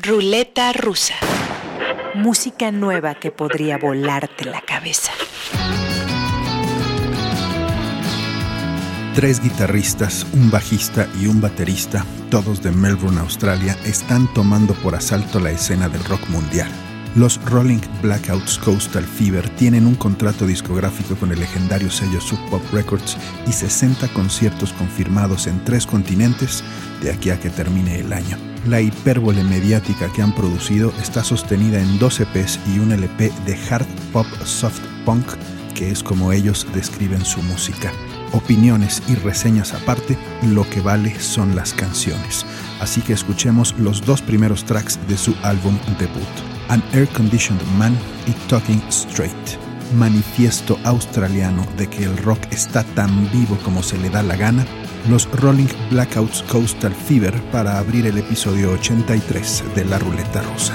Ruleta rusa. Música nueva que podría volarte la cabeza. Tres guitarristas, un bajista y un baterista, todos de Melbourne, Australia, están tomando por asalto la escena del rock mundial. Los Rolling Blackouts Coastal Fever tienen un contrato discográfico con el legendario sello Sub Pop Records y 60 conciertos confirmados en tres continentes de aquí a que termine el año. La hipérbole mediática que han producido está sostenida en dos EPs y un LP de hard pop soft punk, que es como ellos describen su música. Opiniones y reseñas aparte, lo que vale son las canciones. Así que escuchemos los dos primeros tracks de su álbum debut. An Air Conditioned Man y Talking Straight. Manifiesto australiano de que el rock está tan vivo como se le da la gana, los Rolling Blackouts Coastal Fever para abrir el episodio 83 de La Ruleta Rosa.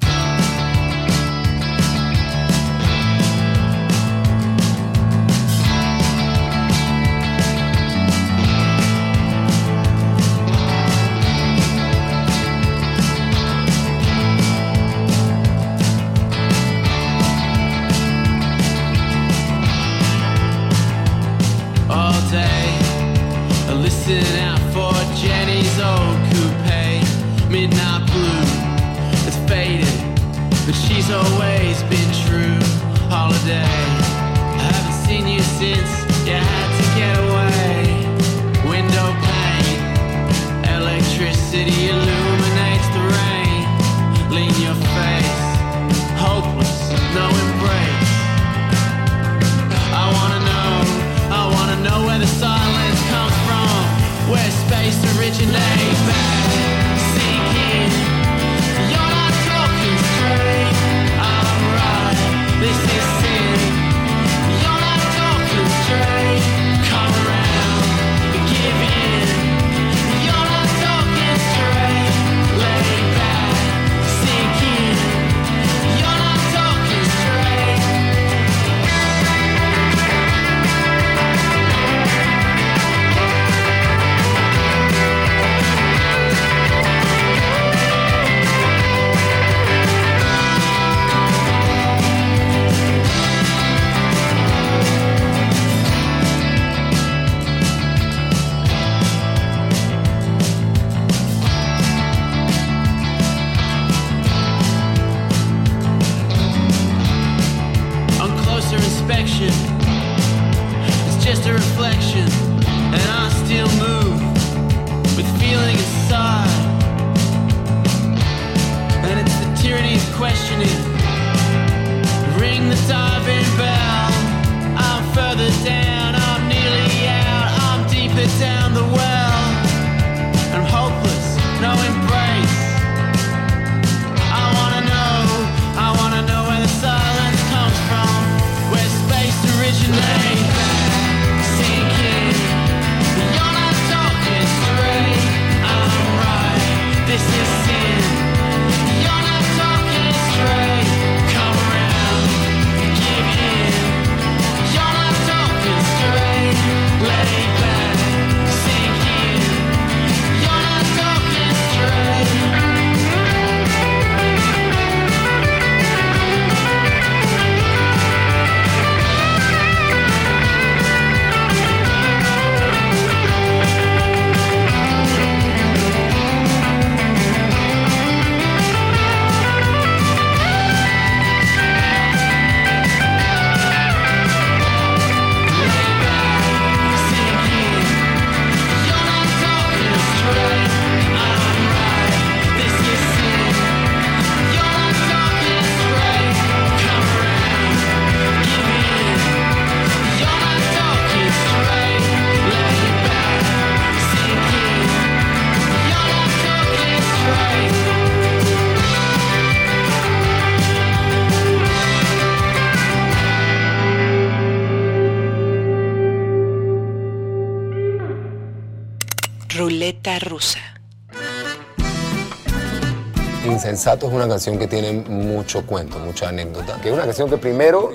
Insensato es una canción que tiene mucho cuento, mucha anécdota. Que es una canción que primero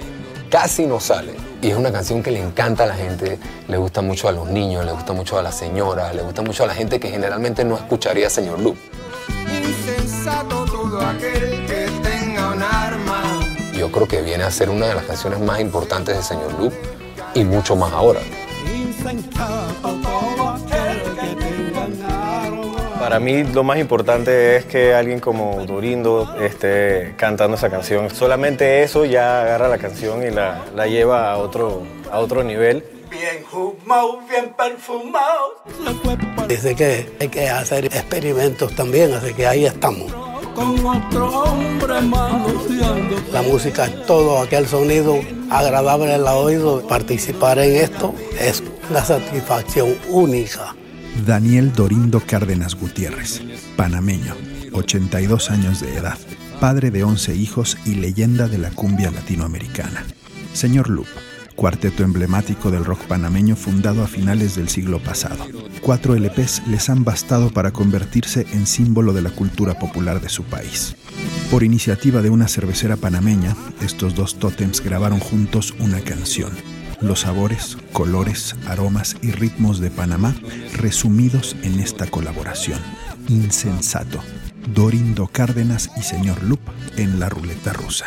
casi no sale. Y es una canción que le encanta a la gente, le gusta mucho a los niños, le gusta mucho a las señoras, le gusta mucho a la gente que generalmente no escucharía Señor Loop. Insensato todo aquel que tenga un arma. Yo creo que viene a ser una de las canciones más importantes de Señor Loop y mucho más ahora. Para mí lo más importante es que alguien como Dorindo esté cantando esa canción. Solamente eso ya agarra la canción y la, la lleva a otro, a otro nivel. Bien fumado, bien perfumado. Dice que hay que hacer experimentos también, así que ahí estamos. Con otro hombre La música, todo aquel sonido agradable al oído, participar en esto es una satisfacción única. Daniel Dorindo Cárdenas Gutiérrez, panameño, 82 años de edad, padre de 11 hijos y leyenda de la cumbia latinoamericana. Señor Loop, cuarteto emblemático del rock panameño fundado a finales del siglo pasado. Cuatro LPs les han bastado para convertirse en símbolo de la cultura popular de su país. Por iniciativa de una cervecera panameña, estos dos tótems grabaron juntos una canción. Los sabores, colores, aromas y ritmos de Panamá resumidos en esta colaboración. Insensato. Dorindo Cárdenas y Señor Loop en la ruleta rusa.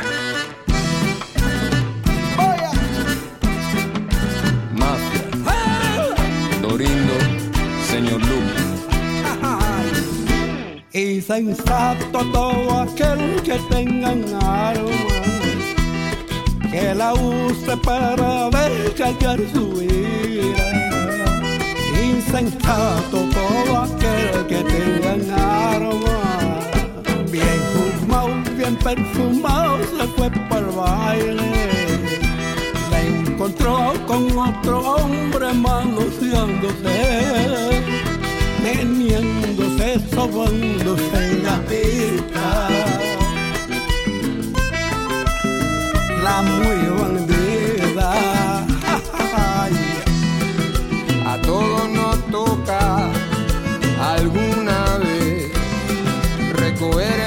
Mafia. Dorindo, señor Lu. Y sensato todo aquel que tenga un arma que la use para descargar su ira. Insensato todo aquel que tenga un arma bien fumado, bien perfumado se fue para el baile. La encontró con otro hombre manoseándose, teniéndose, sobándose en la pista. La muy bandida. A todos nos toca alguna vez recoger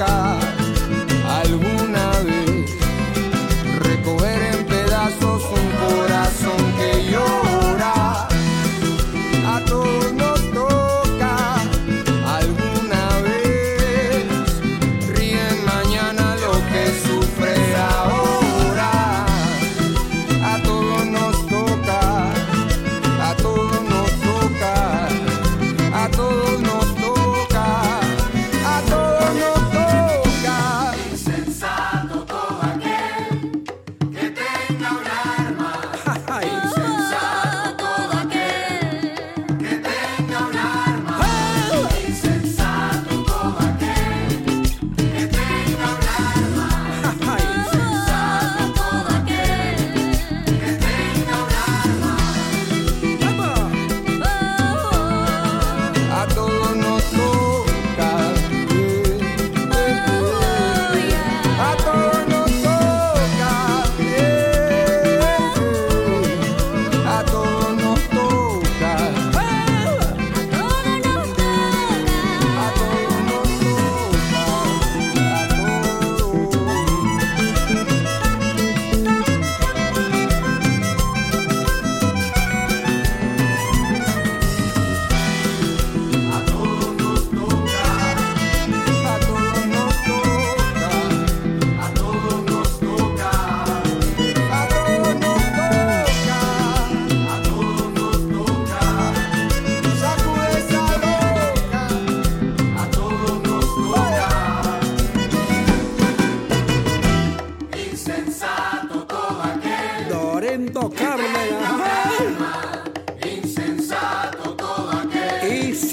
nos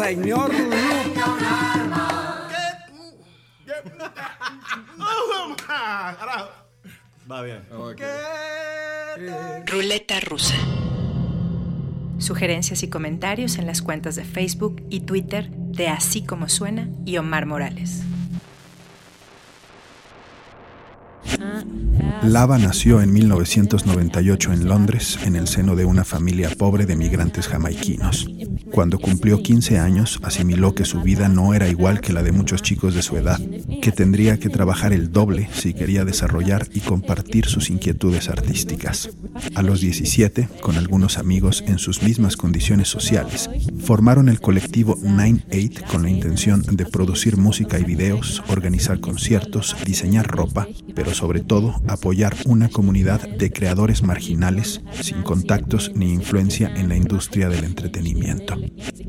señor. Va bien. Ruleta rusa. Sugerencias y comentarios en las cuentas de Facebook y Twitter de Así como suena y Omar Morales. Lava nació en 1998 en Londres, en el seno de una familia pobre de migrantes jamaiquinos. Cuando cumplió 15 años, asimiló que su vida no era igual que la de muchos chicos de su edad, que tendría que trabajar el doble si quería desarrollar y compartir sus inquietudes artísticas. A los 17, con algunos amigos en sus mismas condiciones sociales, formaron el colectivo Nine Eight con la intención de producir música y videos, organizar conciertos, diseñar ropa, pero sobre todo apoyar una comunidad de creadores marginales sin contactos ni influencia en la industria del entretenimiento.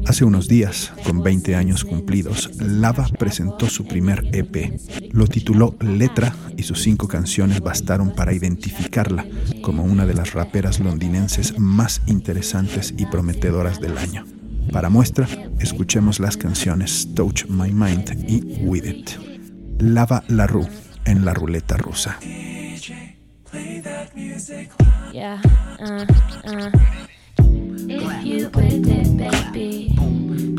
Hace unos días, con 20 años cumplidos, Lava presentó su primer EP. Lo tituló Letra y sus cinco canciones bastaron para identificarla como una de las raperas londinenses más interesantes y prometedoras del año. Para muestra, escuchemos las canciones Touch My Mind y With It. Lava La Rue en la ruleta rusa. Yeah, uh, uh. If you it, baby,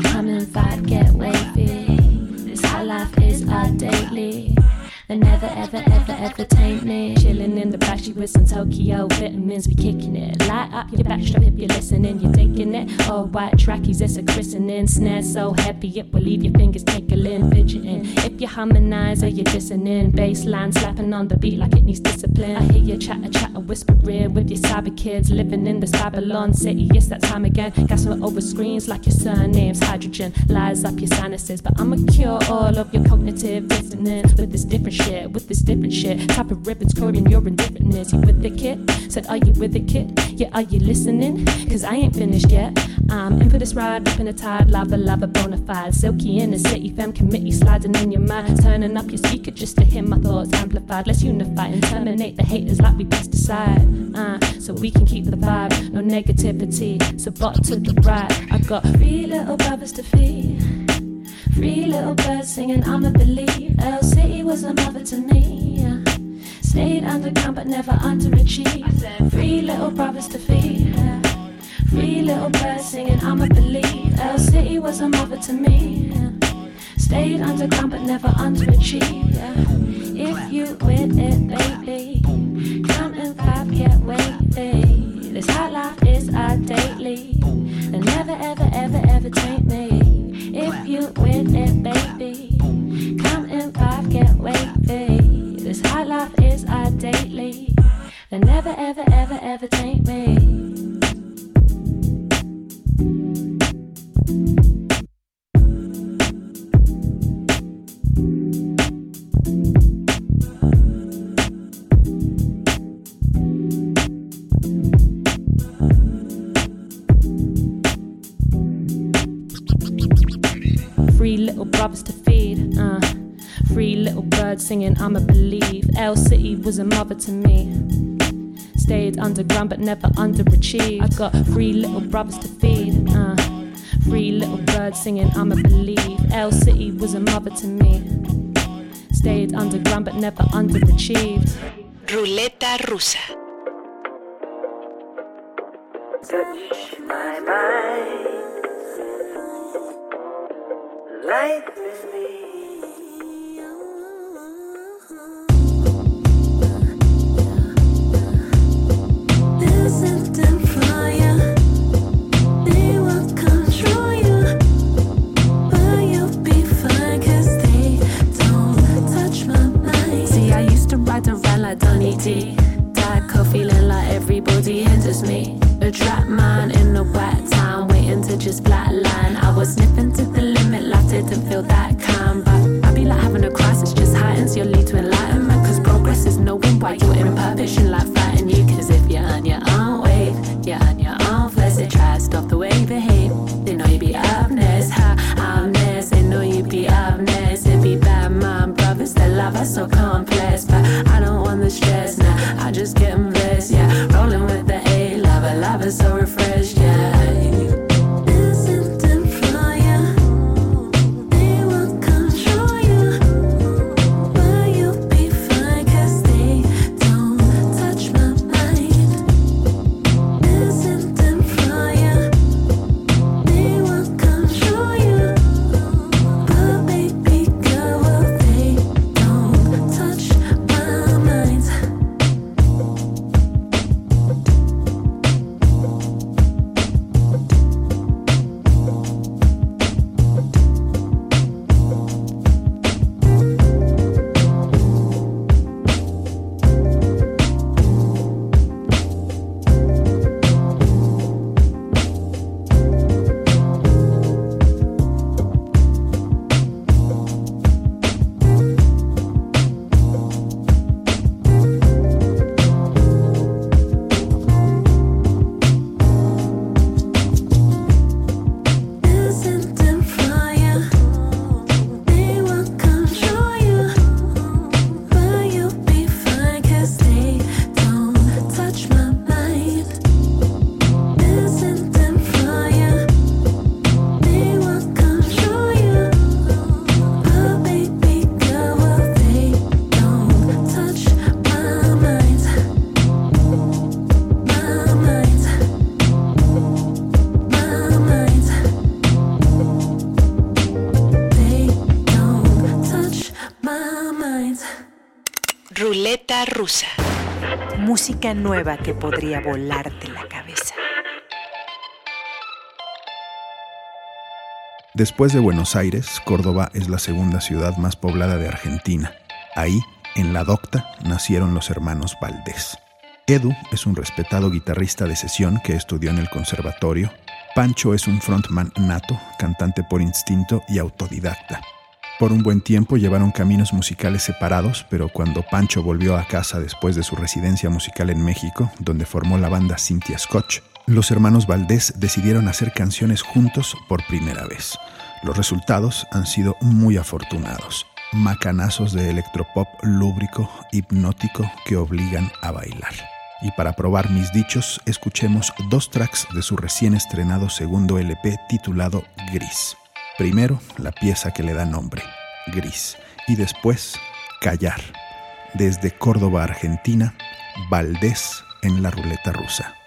come and get wavy. Life is daily. They never, ever, ever, ever taint me. Chilling in the backstreet with some Tokyo vitamins, we kicking it. Light up your backstrap if you're listening, you're taking it. All white trackies, it's a christening. Snare so happy it will leave your fingers tickling, fidgeting. If you harmonize or you're listening, bass line slapping on the beat like it needs discipline. I hear you chatter, chatter, whispering with your cyber kids living in this Babylon city. Yes, that time again. Gas over screens like your surname's hydrogen. Lies up your sinuses, but I'ma cure all of your cognitive dissonance with this different shit, with this different shit. Top of ribbons, coding your indifferentness. You with the kid? Said, Are you with the kid? Yeah, are you listening? Cause I ain't finished yet. I'm in for this ride, ripping a tide, lava, lava, bona fide. Silky in the city, fam committee, sliding in your mind. Turning up your speaker just to hear my thoughts amplified. Let's unify and terminate the haters like we best decide. Uh, so we can keep the vibe, no negativity. So, bot to the right. I got three little brothers to feed. Three little birds singing, I'ma believe. L City was a mother to me. Yeah. Stayed underground but never underachieved. Three little brothers to feed. Three little birds singing, I'ma believe. L City was a mother to me. Stayed underground but never underachieved. Yeah. If you with it, baby, come and vibe, get wavy. This hot life is our daily. They never, ever, ever, ever take me. If you with it, baby, come and vibe, get wavy. This hot life is our daily. They never, ever, ever, ever take me. Little birds singing, I'ma believe. L City was a mother to me. Stayed underground but never underachieved. I got three little brothers to feed. Uh, three little birds singing, I'ma believe. L City was a mother to me. Stayed underground but never underachieved. Ruleta rusa. touch my mind. Light with me. Your lead to enlightenment. Cause progress is knowing why you're imperfect, is so complex. But I don't want the stress now. I just get blessed, yeah. Nueva que podría volarte la cabeza. Después de Buenos Aires, Córdoba es la segunda ciudad más poblada de Argentina. Ahí, en la docta, nacieron los hermanos Valdés. Edu es un respetado guitarrista de sesión que estudió en el conservatorio. Pancho es un frontman nato, cantante por instinto y autodidacta. Por un buen tiempo llevaron caminos musicales separados, pero cuando Pancho volvió a casa después de su residencia musical en México, donde formó la banda Cynthia Scotch, los hermanos Valdés decidieron hacer canciones juntos por primera vez. Los resultados han sido muy afortunados. Macanazos de electropop lúbrico, hipnótico que obligan a bailar. Y para probar mis dichos, escuchemos dos tracks de su recién estrenado segundo LP titulado Gris. Primero, la pieza que le da nombre, Gris, y después, Callar. Desde Córdoba, Argentina, Valdés en la ruleta rusa.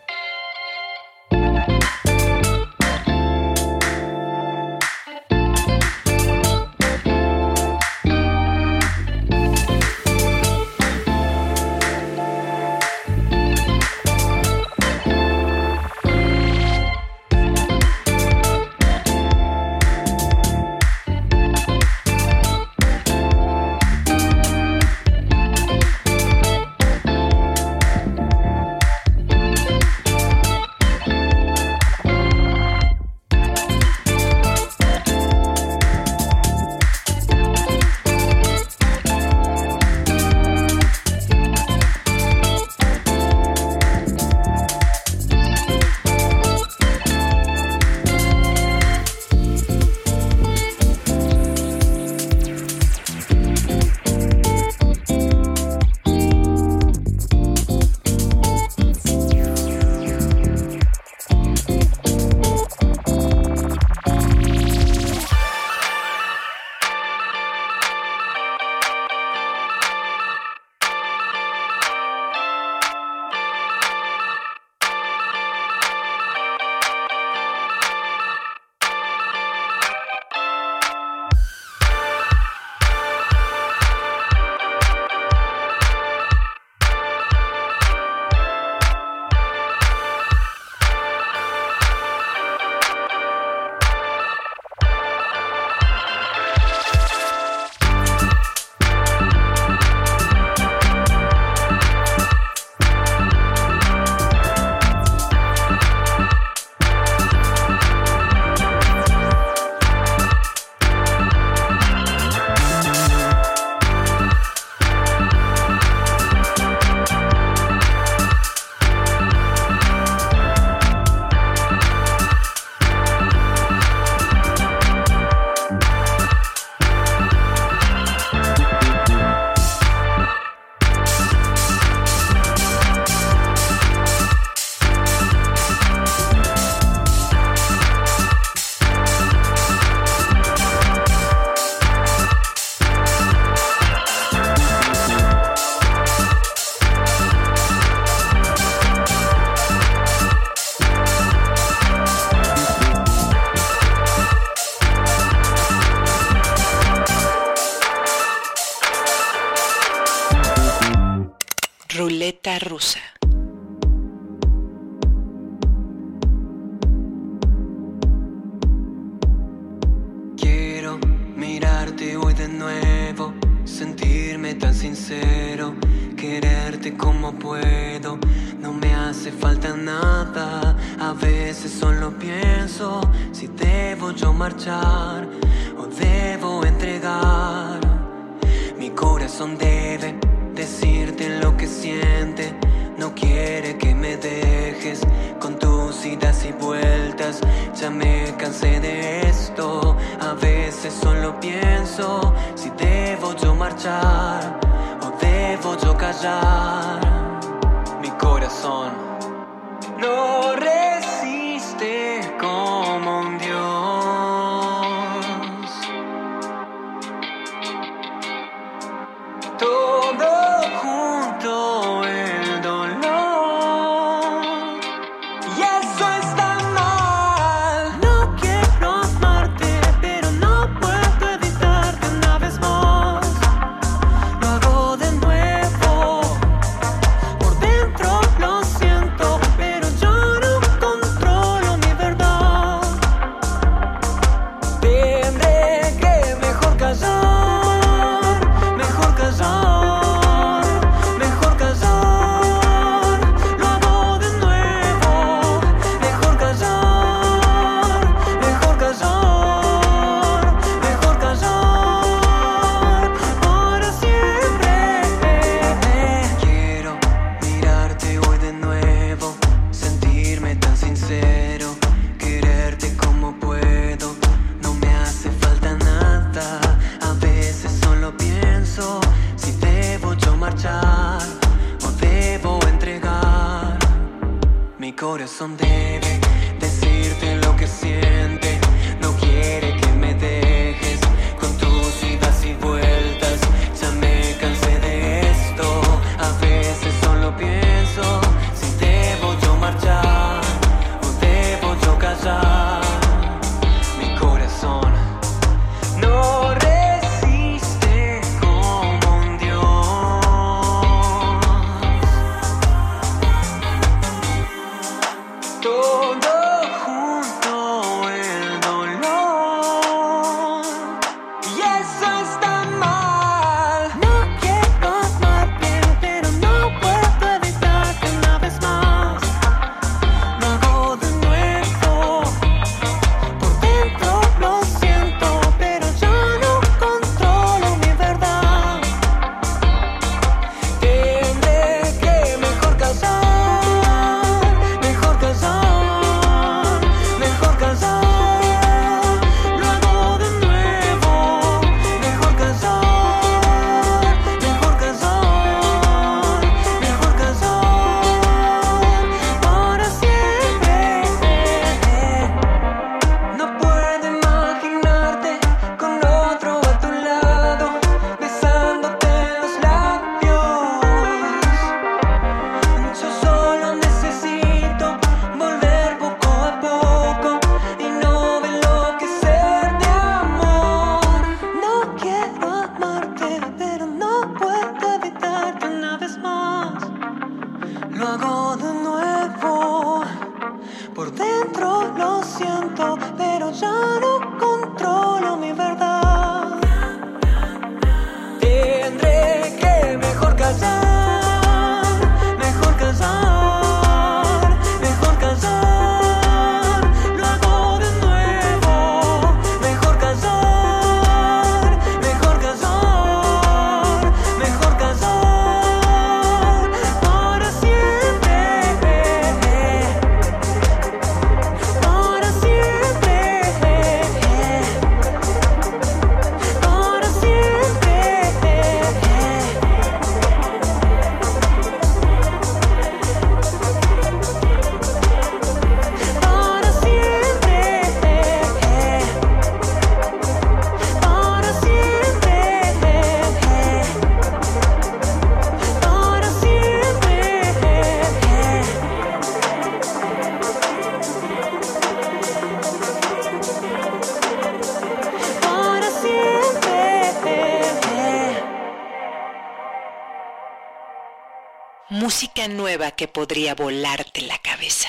Música nueva que podría volarte la cabeza.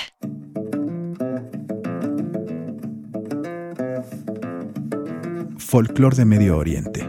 Folclor de Medio Oriente.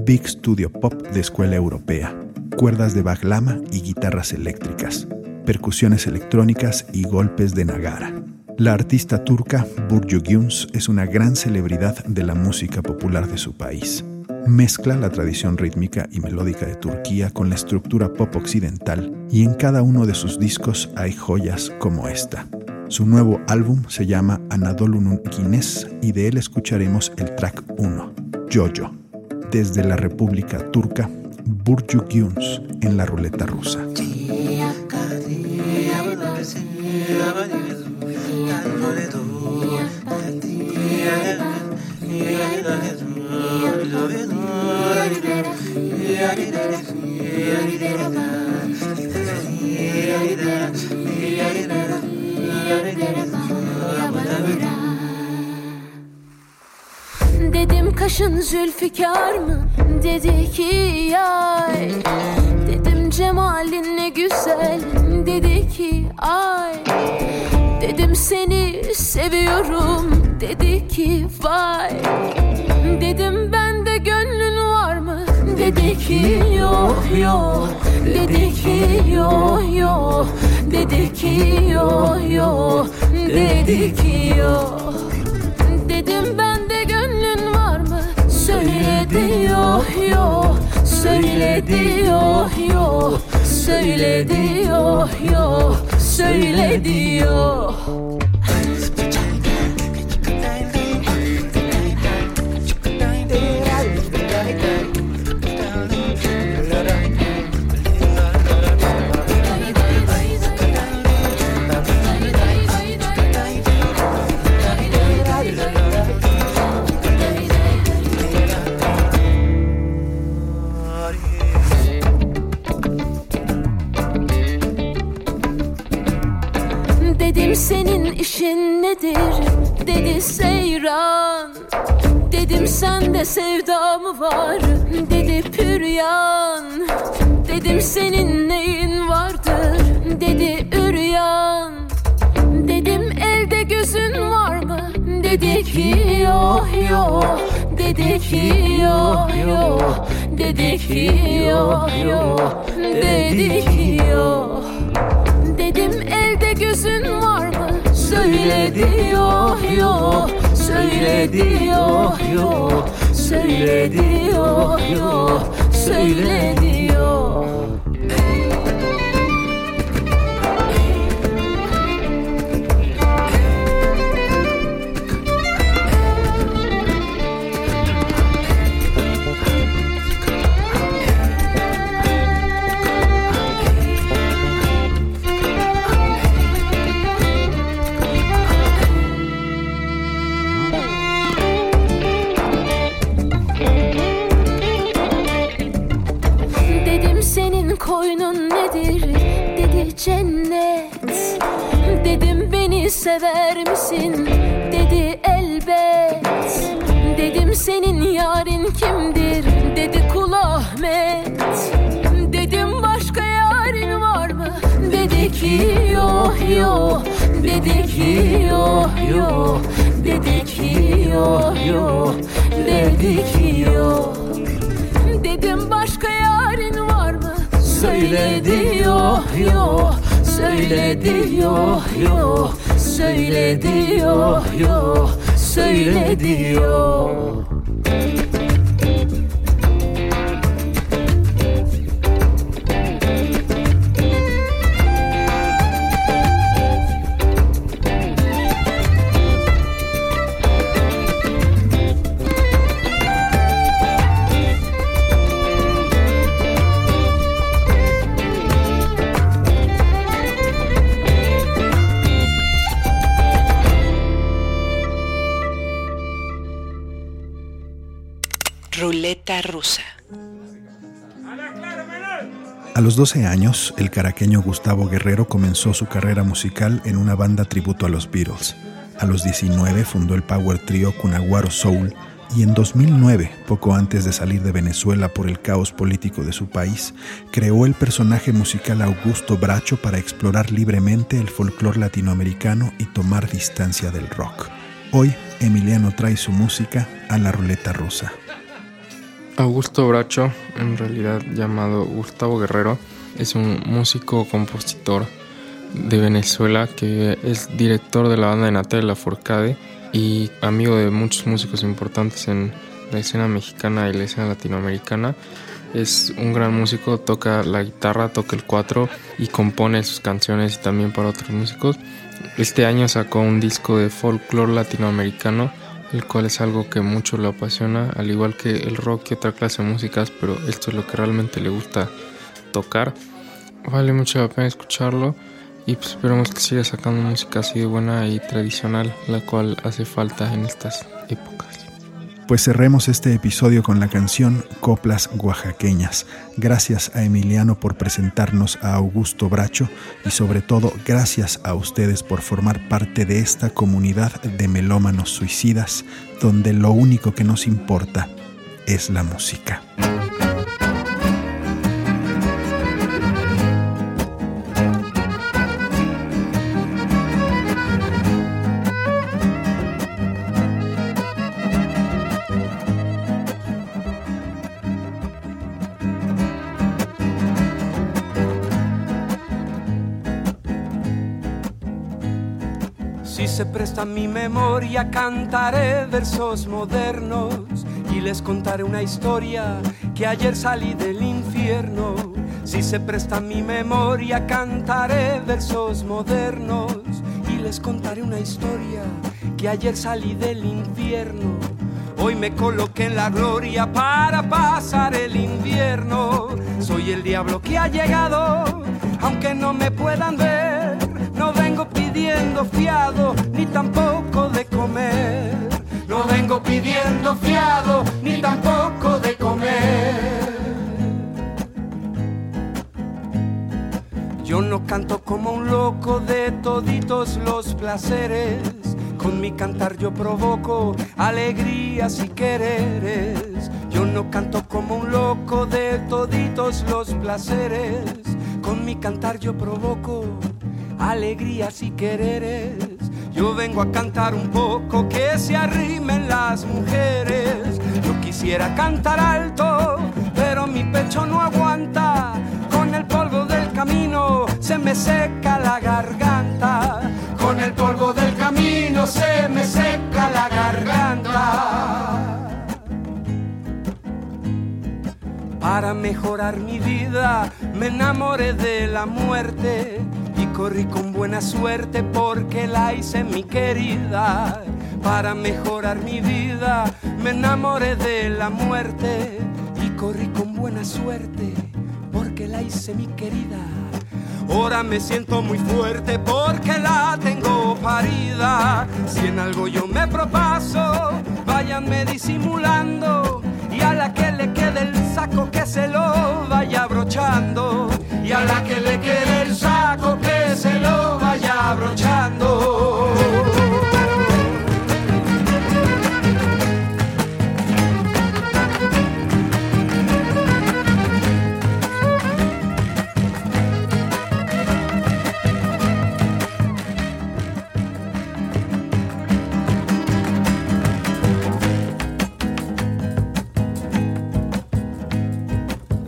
Big Studio Pop de escuela europea. Cuerdas de baglama y guitarras eléctricas. Percusiones electrónicas y golpes de nagara. La artista turca Burcu Güns es una gran celebridad de la música popular de su país. Mezcla la tradición rítmica y melódica de Turquía con la estructura pop occidental y en cada uno de sus discos hay joyas como esta. Su nuevo álbum se llama Anadolu'nun Guinness y de él escucharemos el track 1, Jojo. Desde la República Turca, Burcu en la ruleta rusa. Kaşın zülfikar mı? Dedi ki yay Dedim cemalin ne güzel. Dedi ki ay. Dedim seni seviyorum. Dedi ki vay. Dedim bende gönlün var mı? Dedi ki yok yok. Dedi ki yok yok. Dedi ki yok yok. Dedi ki yok diyor oh, yo oh. Söyle diyor oh, yo Söyle diyor yo Söyle diyor Dedim senin işin nedir? Dedi seyran. Dedim sende sevda mı var? Dedi püryan. Dedim senin neyin vardır? Dedi üryan. Dedim elde gözün var mı? Dedi ki yok yok. Dedi ki yok yok. Dedi ki yok yok. Dedi ki yok. Söyledi yok yok. Söyledi yok yok. Söyledi yok yok. Söyledi yok beni sever misin? Dedi elbet. Dedim senin yarın kimdir? Dedi kul Ahmet. Dedim başka yarın var mı? Dedi ki yok yok. Dedi ki yok yok. Dedi ki yok yok. Dedi ki yok. Dedim başka yarın var mı? Söyledi yok yok. Söyledi yok yok söyle diyor, yok söyle diyor. Ruleta rusa. A los 12 años, el caraqueño Gustavo Guerrero comenzó su carrera musical en una banda tributo a los Beatles. A los 19 fundó el power trio Cunaguaro Soul y en 2009, poco antes de salir de Venezuela por el caos político de su país, creó el personaje musical Augusto Bracho para explorar libremente el folclore latinoamericano y tomar distancia del rock. Hoy, Emiliano trae su música a la ruleta rusa. Augusto Bracho, en realidad llamado Gustavo Guerrero, es un músico compositor de Venezuela que es director de la banda de Natalia Forcade y amigo de muchos músicos importantes en la escena mexicana y la escena latinoamericana. Es un gran músico, toca la guitarra, toca el cuatro y compone sus canciones y también para otros músicos. Este año sacó un disco de folclore latinoamericano el cual es algo que mucho lo apasiona, al igual que el rock y otra clase de músicas, pero esto es lo que realmente le gusta tocar. Vale mucho la pena escucharlo y pues esperemos que siga sacando música así de buena y tradicional, la cual hace falta en estas épocas. Pues cerremos este episodio con la canción Coplas Oaxaqueñas. Gracias a Emiliano por presentarnos a Augusto Bracho y sobre todo gracias a ustedes por formar parte de esta comunidad de melómanos suicidas donde lo único que nos importa es la música. Mi memoria, cantaré versos modernos y les contaré una historia que ayer salí del infierno. Si se presta mi memoria, cantaré versos modernos y les contaré una historia que ayer salí del infierno. Hoy me coloqué en la gloria para pasar el invierno. Soy el diablo que ha llegado, aunque no me puedan ver. Vengo pidiendo fiado, ni tampoco de comer. No vengo pidiendo fiado, ni tampoco de comer. Yo no canto como un loco de toditos los placeres. Con mi cantar yo provoco alegrías y quereres. Yo no canto como un loco de toditos los placeres. Con mi cantar yo provoco alegrías y quereres. Yo vengo a cantar un poco que se arrimen las mujeres. Yo quisiera cantar alto, pero mi pecho no aguanta. Con el polvo del camino se me seca la garganta. Con el polvo del camino se me seca la garganta. Para mejorar mi vida me enamoré de la muerte corrí con buena suerte porque la hice mi querida. Para mejorar mi vida me enamoré de la muerte y corrí con buena suerte porque la hice mi querida. Ahora me siento muy fuerte porque la tengo parida. Si en algo yo me propaso, váyanme disimulando. Y a la que le quede el saco que se lo vaya abrochando. Y a la que le quede el saco que se lo vaya abrochando.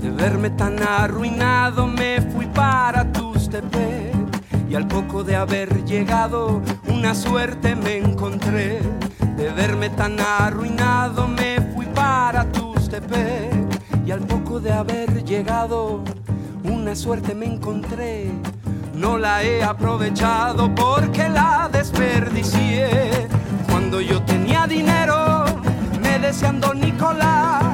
De de haber llegado una suerte me encontré. De verme tan arruinado me fui para Tustepec y al poco de haber llegado una suerte me encontré. No la he aprovechado porque la desperdicié. Cuando yo tenía dinero me decían Don Nicolás.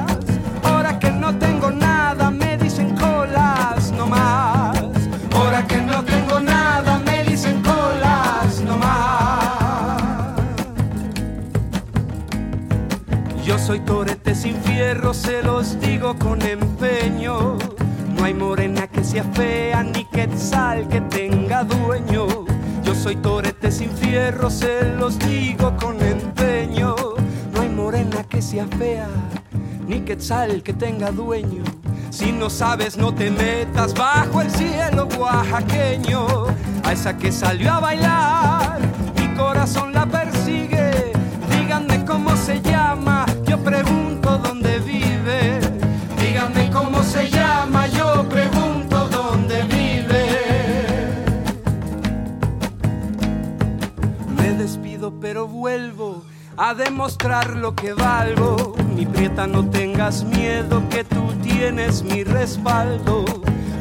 Se los digo con empeño. No hay morena que sea fea ni quetzal que tenga dueño. Yo soy torete sin fierro, se los digo con empeño. No hay morena que sea fea ni quetzal que tenga dueño. Si no sabes, no te metas bajo el cielo oaxaqueño. A esa que salió a bailar, mi corazón la persigue. Pero vuelvo a demostrar lo que valgo. Mi prieta no tengas miedo que tú tienes mi respaldo.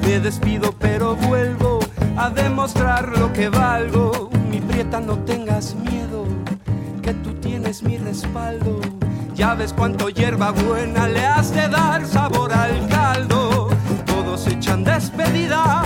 Me despido pero vuelvo a demostrar lo que valgo. Mi prieta no tengas miedo que tú tienes mi respaldo. Ya ves cuánto hierba buena le has de dar sabor al caldo. Todos echan despedida,